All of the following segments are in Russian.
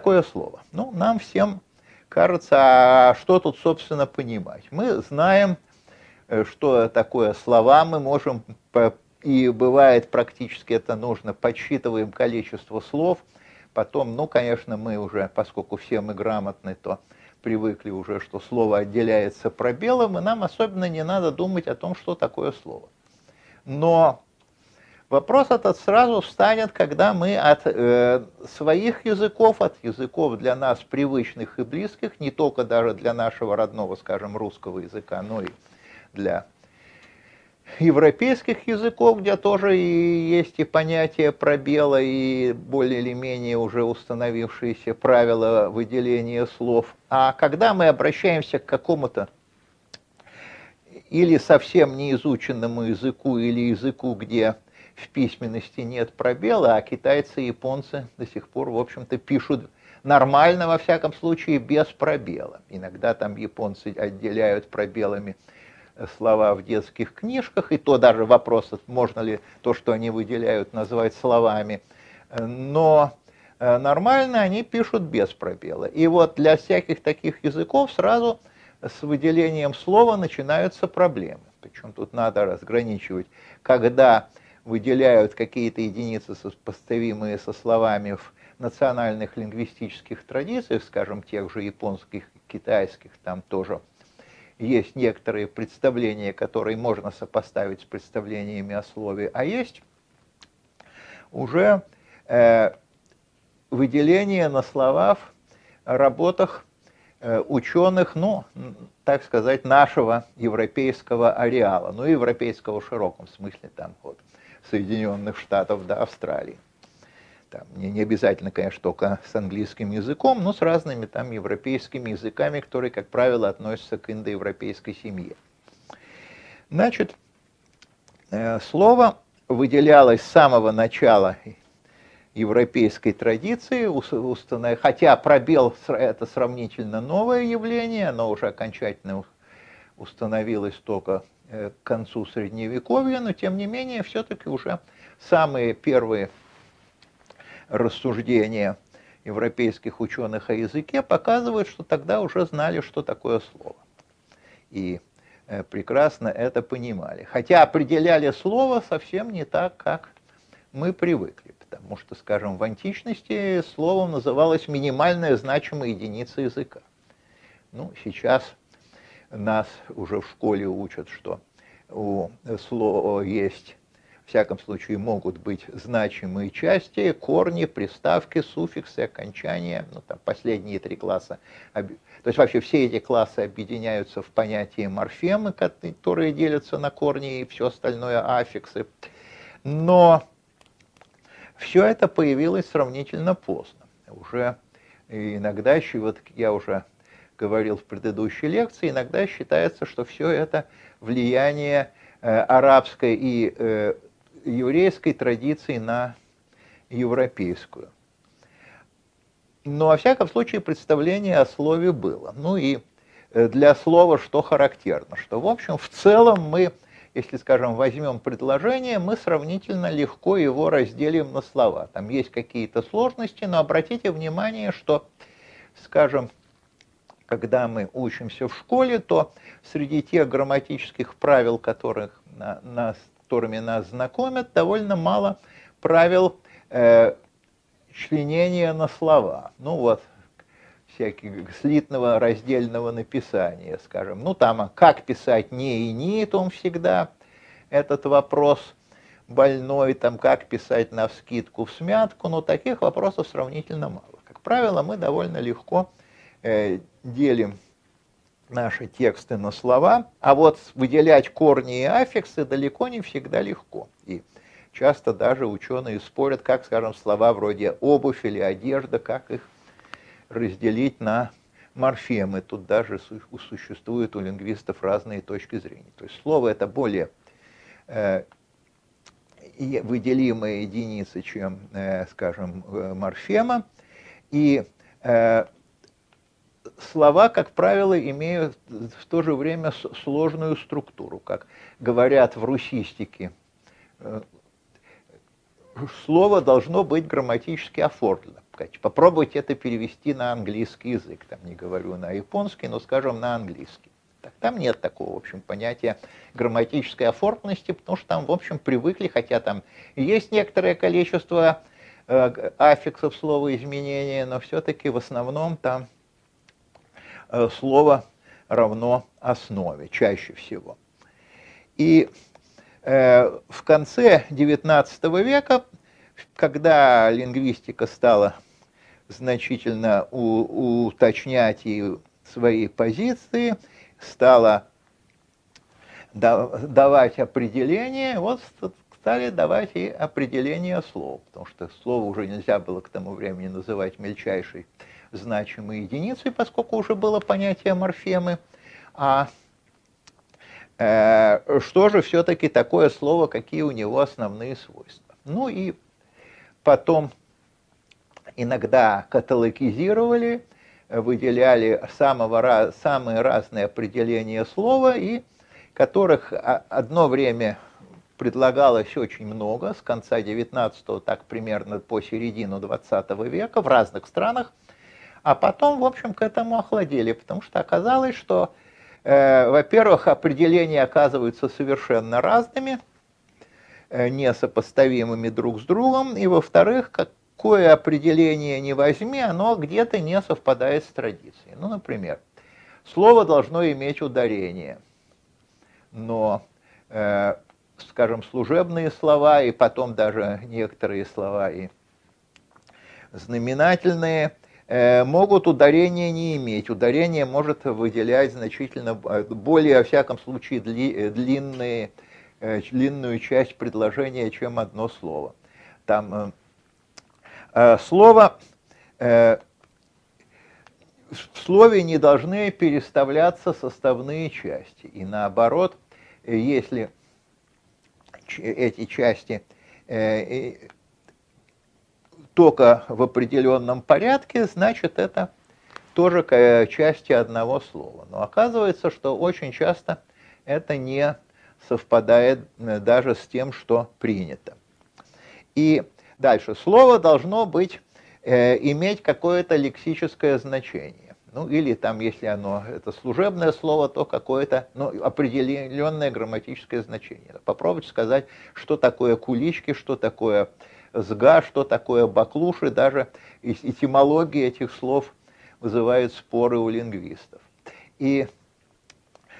такое слово? Ну, нам всем кажется, а что тут, собственно, понимать? Мы знаем, э, что такое слова, мы можем, и бывает практически это нужно, подсчитываем количество слов, потом, ну, конечно, мы уже, поскольку все мы грамотны, то привыкли уже, что слово отделяется пробелом, и нам особенно не надо думать о том, что такое слово. Но Вопрос этот сразу встанет, когда мы от э, своих языков, от языков для нас привычных и близких, не только даже для нашего родного, скажем, русского языка, но и для европейских языков, где тоже и есть и понятие пробела, и более или менее уже установившиеся правила выделения слов. А когда мы обращаемся к какому-то или совсем неизученному языку, или языку, где в письменности нет пробела, а китайцы и японцы до сих пор, в общем-то, пишут нормально, во всяком случае, без пробела. Иногда там японцы отделяют пробелами э, слова в детских книжках, и то даже вопрос, можно ли то, что они выделяют, назвать словами. Но э, нормально они пишут без пробела. И вот для всяких таких языков сразу с выделением слова начинаются проблемы. Причем тут надо разграничивать, когда выделяют какие-то единицы, сопоставимые со словами в национальных лингвистических традициях, скажем, тех же японских, китайских, там тоже есть некоторые представления, которые можно сопоставить с представлениями о слове, а есть уже э, выделение на слова в работах э, ученых, ну, так сказать, нашего европейского ареала, ну, европейского в широком смысле там вот. Соединенных Штатов до Австралии. Там, не, не обязательно, конечно, только с английским языком, но с разными там европейскими языками, которые, как правило, относятся к индоевропейской семье. Значит, э, слово выделялось с самого начала европейской традиции, хотя пробел – это сравнительно новое явление, оно уже окончательно установилось только к концу Средневековья, но тем не менее все-таки уже самые первые рассуждения европейских ученых о языке показывают, что тогда уже знали, что такое слово. И э, прекрасно это понимали. Хотя определяли слово совсем не так, как мы привыкли. Потому что, скажем, в античности словом называлась минимальная значимая единица языка. Ну, сейчас нас уже в школе учат, что у слова есть, в всяком случае, могут быть значимые части, корни, приставки, суффиксы, окончания, ну, там, последние три класса. То есть вообще все эти классы объединяются в понятие морфемы, которые делятся на корни и все остальное аффиксы. Но все это появилось сравнительно поздно. Уже иногда, вот я уже говорил в предыдущей лекции, иногда считается, что все это влияние э, арабской и э, еврейской традиции на европейскую. Но, во всяком случае, представление о слове было. Ну и э, для слова что характерно, что, в общем, в целом мы, если, скажем, возьмем предложение, мы сравнительно легко его разделим на слова. Там есть какие-то сложности, но обратите внимание, что, скажем, когда мы учимся в школе, то среди тех грамматических правил, которых, нас, которыми нас знакомят, довольно мало правил э, членения на слова. Ну вот, всяких слитного раздельного написания, скажем. Ну там, а как писать не и не, то всегда этот вопрос больной, там, как писать на вскидку в смятку, но таких вопросов сравнительно мало. Как правило, мы довольно легко Э, делим наши тексты на слова, а вот выделять корни и аффиксы далеко не всегда легко. И часто даже ученые спорят, как, скажем, слова вроде обувь или одежда, как их разделить на морфемы. Тут даже существуют у лингвистов разные точки зрения. То есть слово это более э, выделимая единица, чем, э, скажем, э, морфема. И э, слова, как правило, имеют в то же время сложную структуру, как говорят в русистике. Э, слово должно быть грамматически оформлено. Попробуйте это перевести на английский язык. Там не говорю на японский, но скажем на английский. Там нет такого, в общем, понятия грамматической оформленности, потому что там, в общем, привыкли, хотя там есть некоторое количество э, аффиксов слова изменения, но все-таки в основном там слово равно основе, чаще всего. И э, в конце XIX века, когда лингвистика стала значительно у, уточнять и свои позиции, стала давать определение, вот стали давать и определение слов, потому что слово уже нельзя было к тому времени называть мельчайшей значимой единицей, поскольку уже было понятие морфемы, а э, что же все-таки такое слово, какие у него основные свойства. Ну и потом иногда каталогизировали, выделяли самого, самые разные определения слова, и которых одно время предлагалось очень много, с конца 19-го, так примерно по середину 20 века в разных странах, а потом, в общем, к этому охладели, потому что оказалось, что, э, во-первых, определения оказываются совершенно разными, э, несопоставимыми друг с другом, и, во-вторых, как какое определение не возьми, оно где-то не совпадает с традицией. Ну, например, слово должно иметь ударение, но, э, скажем, служебные слова и потом даже некоторые слова и знаменательные э, могут ударение не иметь. Ударение может выделять значительно э, более, во всяком случае, дли, э, длинные, длинную часть предложения, чем одно слово. Там слово, в слове не должны переставляться составные части. И наоборот, если эти части э, только в определенном порядке, значит это тоже части одного слова. Но оказывается, что очень часто это не совпадает даже с тем, что принято. И Дальше. Слово должно быть, э, иметь какое-то лексическое значение. Ну, или там, если оно, это служебное слово, то какое-то ну, определенное грамматическое значение. Попробуйте сказать, что такое кулички, что такое сга, что такое баклуши. Даже этимология этих слов вызывает споры у лингвистов. И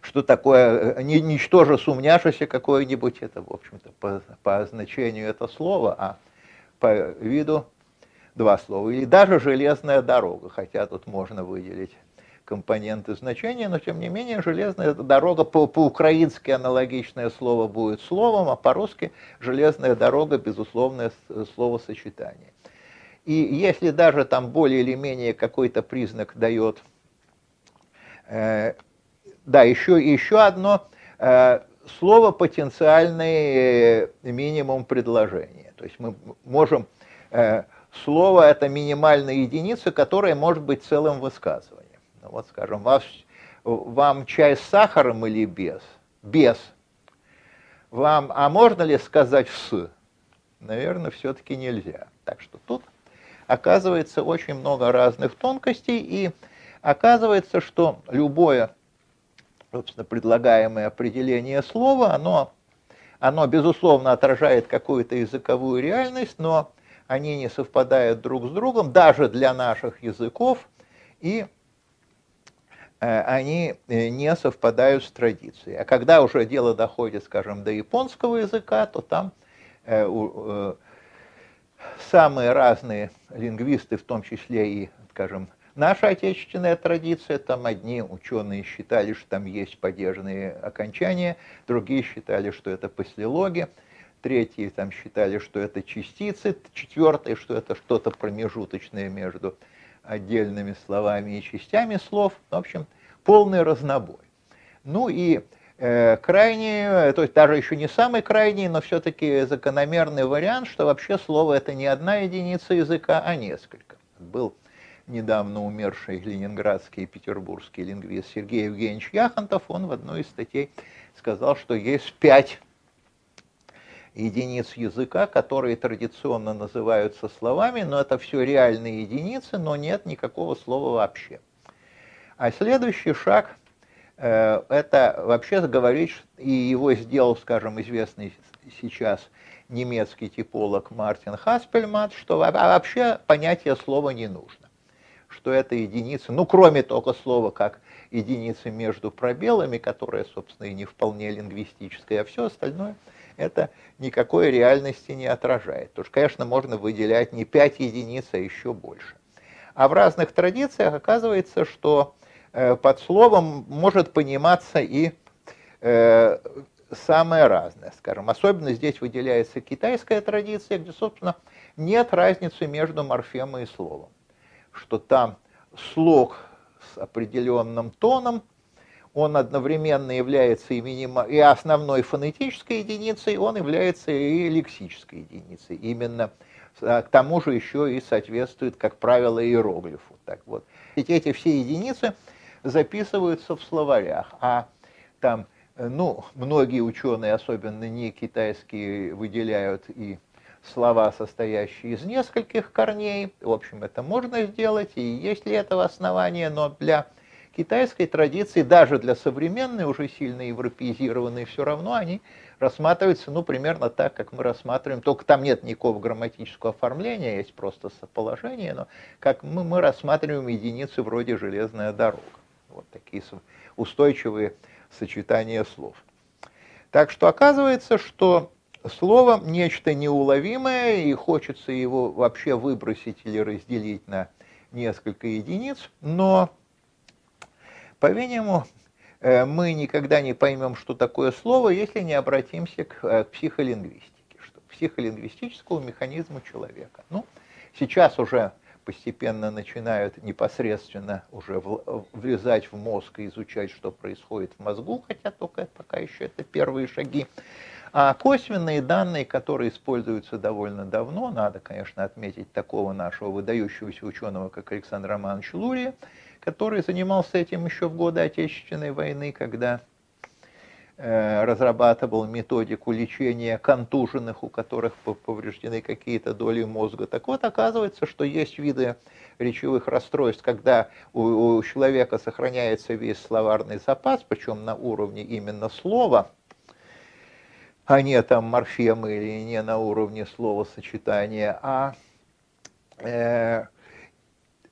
что такое э, ничтоже сумняшися какое-нибудь, это, в общем-то, по, по значению это слово, а по виду два слова. Или даже железная дорога, хотя тут можно выделить компоненты значения, но тем не менее железная дорога по- по-украински аналогичное слово будет словом, а по-русски железная дорога безусловное словосочетание. И если даже там более или менее какой-то признак дает, э, да, еще, еще одно э, слово потенциальный э, минимум предложения. То есть мы можем... Э, слово – это минимальная единица, которая может быть целым высказыванием. Ну, вот, скажем, вас, вам чай с сахаром или без? Без. Вам, а можно ли сказать «с»? Наверное, все-таки нельзя. Так что тут оказывается очень много разных тонкостей, и оказывается, что любое, собственно, предлагаемое определение слова, оно оно, безусловно, отражает какую-то языковую реальность, но они не совпадают друг с другом, даже для наших языков, и э, они э, не совпадают с традицией. А когда уже дело доходит, скажем, до японского языка, то там э, самые разные лингвисты, в том числе и, скажем, Наша отечественная традиция, там одни ученые считали, что там есть падежные окончания, другие считали, что это послелоги, третьи там считали, что это частицы, четвертые, что это что-то промежуточное между отдельными словами и частями слов. В общем, полный разнобой. Ну и э, крайний, то есть даже еще не самый крайний, но все-таки закономерный вариант, что вообще слово это не одна единица языка, а несколько. Был недавно умерший ленинградский и петербургский лингвист Сергей Евгеньевич Яхонтов, он в одной из статей сказал, что есть пять единиц языка, которые традиционно называются словами, но это все реальные единицы, но нет никакого слова вообще. А следующий шаг э, это вообще говорить, и его сделал, скажем, известный сейчас немецкий типолог Мартин Хаспельман, что вообще понятие слова не нужно. Что это единица, ну кроме только слова как единицы между пробелами, которая, собственно, и не вполне лингвистическая, а все остальное это никакой реальности не отражает. Потому что, конечно, можно выделять не 5 единиц, а еще больше. А в разных традициях оказывается, что э, под словом может пониматься и э, самое разное, скажем. Особенно здесь выделяется китайская традиция, где, собственно, нет разницы между морфемой и словом. Что там слог с определенным тоном, он одновременно является и, минима... и основной фонетической единицей, он является и лексической единицей. Именно а, к тому же еще и соответствует, как правило, иероглифу. Так вот. Ведь эти все единицы записываются в словарях, а там ну, многие ученые, особенно не китайские, выделяют и слова, состоящие из нескольких корней. В общем, это можно сделать, и есть ли этого основания, но для китайской традиции, даже для современной, уже сильно европеизированной, все равно они рассматриваются, ну, примерно так, как мы рассматриваем, только там нет никакого грамматического оформления, есть просто соположение, но как мы, мы рассматриваем единицы вроде железная дорога. Вот такие устойчивые сочетание слов. Так что оказывается, что слово нечто неуловимое, и хочется его вообще выбросить или разделить на несколько единиц, но, по-видимому, э, мы никогда не поймем, что такое слово, если не обратимся э, к психолингвистике, что, к психолингвистическому механизму человека. Ну, сейчас уже постепенно начинают непосредственно уже влезать в мозг и изучать, что происходит в мозгу, хотя только пока еще это первые шаги. А косвенные данные, которые используются довольно давно, надо, конечно, отметить такого нашего выдающегося ученого, как Александр Романович Лурия, который занимался этим еще в годы Отечественной войны, когда Э, разрабатывал методику лечения контуженных, у которых повреждены какие-то доли мозга. Так вот, оказывается, что есть виды речевых расстройств, когда у, у человека сохраняется весь словарный запас, причем на уровне именно слова, а не там морфемы или не на уровне словосочетания, а э,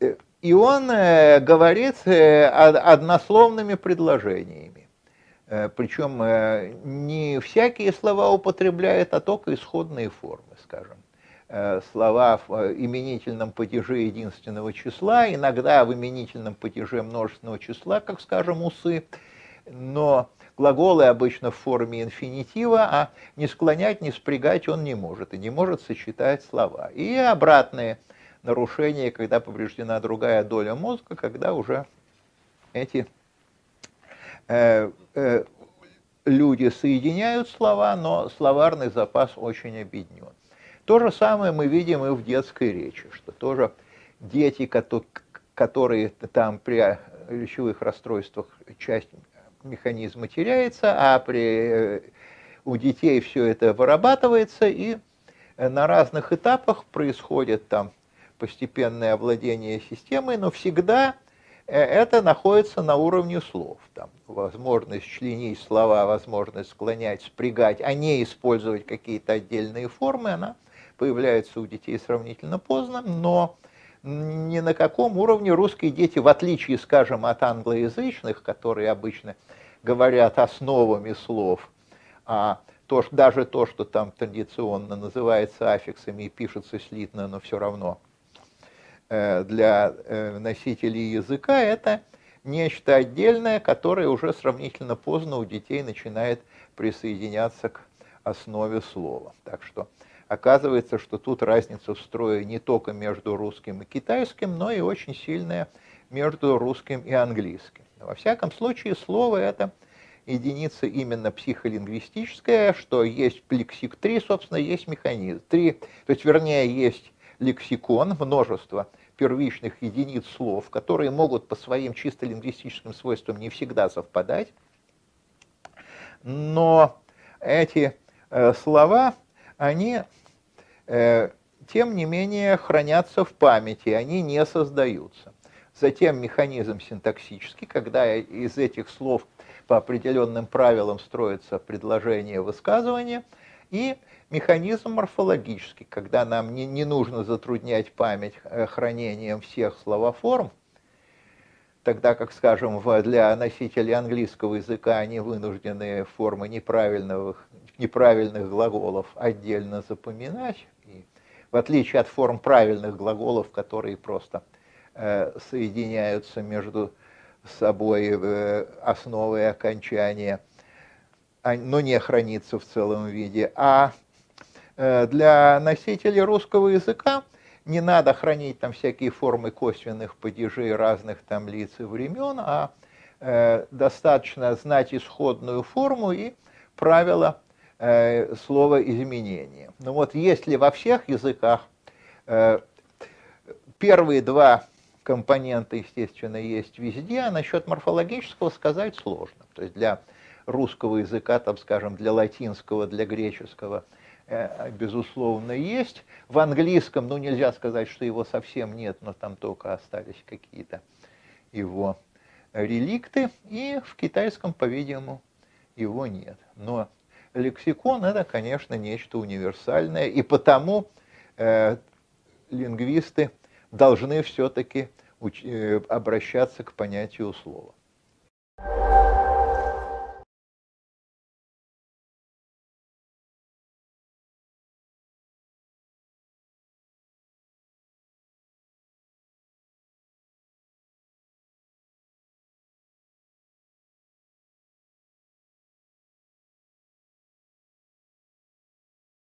э и он э, говорит э, однословными предложениями. Э, Причем не всякие слова употребляет, а только исходные формы, скажем. Слова в именительном падеже единственного числа, иногда в именительном падеже множественного числа, как, скажем, усы, но глаголы обычно в форме инфинитива, а не склонять, не спрягать он не может, и не может сочетать слова. И обратные нарушения, когда повреждена другая доля мозга, когда уже эти Э, э, люди соединяют слова, но словарный запас очень объединен. То же самое мы видим и в детской речи, что тоже дети, которые там при речевых расстройствах часть механизма теряется, а при, э, у детей все это вырабатывается, и на разных этапах происходит там постепенное овладение системой, но всегда Э, это находится на уровне слов. Там, возможность членить слова, возможность склонять, спрягать, а не использовать какие-то отдельные формы, она появляется у детей сравнительно поздно, но ни на каком уровне русские дети, в отличие, скажем, от англоязычных, которые обычно говорят основами слов, а то, даже то, что там традиционно называется аффиксами и пишется слитно, но все равно – для э, носителей языка, это нечто отдельное, которое уже сравнительно поздно у детей начинает присоединяться к основе слова. Так что оказывается, что тут разница в строе не только между русским и китайским, но и очень сильная между русским и английским. Во всяком случае, слово это единица именно психолингвистическая, что есть лексик 3, собственно, есть механизм. 3, то есть, вернее, есть лексикон, множество первичных единиц слов, которые могут по своим чисто лингвистическим свойствам не всегда совпадать, но эти э, слова они, э, тем не менее, хранятся в памяти, они не создаются. Затем механизм синтаксический, когда из этих слов по определенным правилам строится предложение высказывания, и механизм морфологический, когда нам не, не нужно затруднять память э, хранением всех словоформ, тогда как, скажем, для носителей английского языка они вынуждены формы неправильных, неправильных глаголов отдельно запоминать, и в отличие от форм правильных глаголов, которые просто э, соединяются между собой э, основы и окончания, а, но не хранится в целом виде. А для носителей русского языка не надо хранить там всякие формы косвенных падежей разных там лиц и времен, а э, достаточно знать исходную форму и правила э, слова изменения. Ну вот если во всех языках э, первые два компонента, естественно, есть везде, а насчет морфологического сказать сложно. То есть для русского языка, там, скажем, для латинского, для греческого – Э, безусловно, есть. В английском, ну, нельзя сказать, что его совсем нет, но там только остались какие-то его реликты. И в китайском, по-видимому, его нет. Но лексикон – это, конечно, нечто универсальное, и потому э, лингвисты должны все-таки э, обращаться к понятию слова.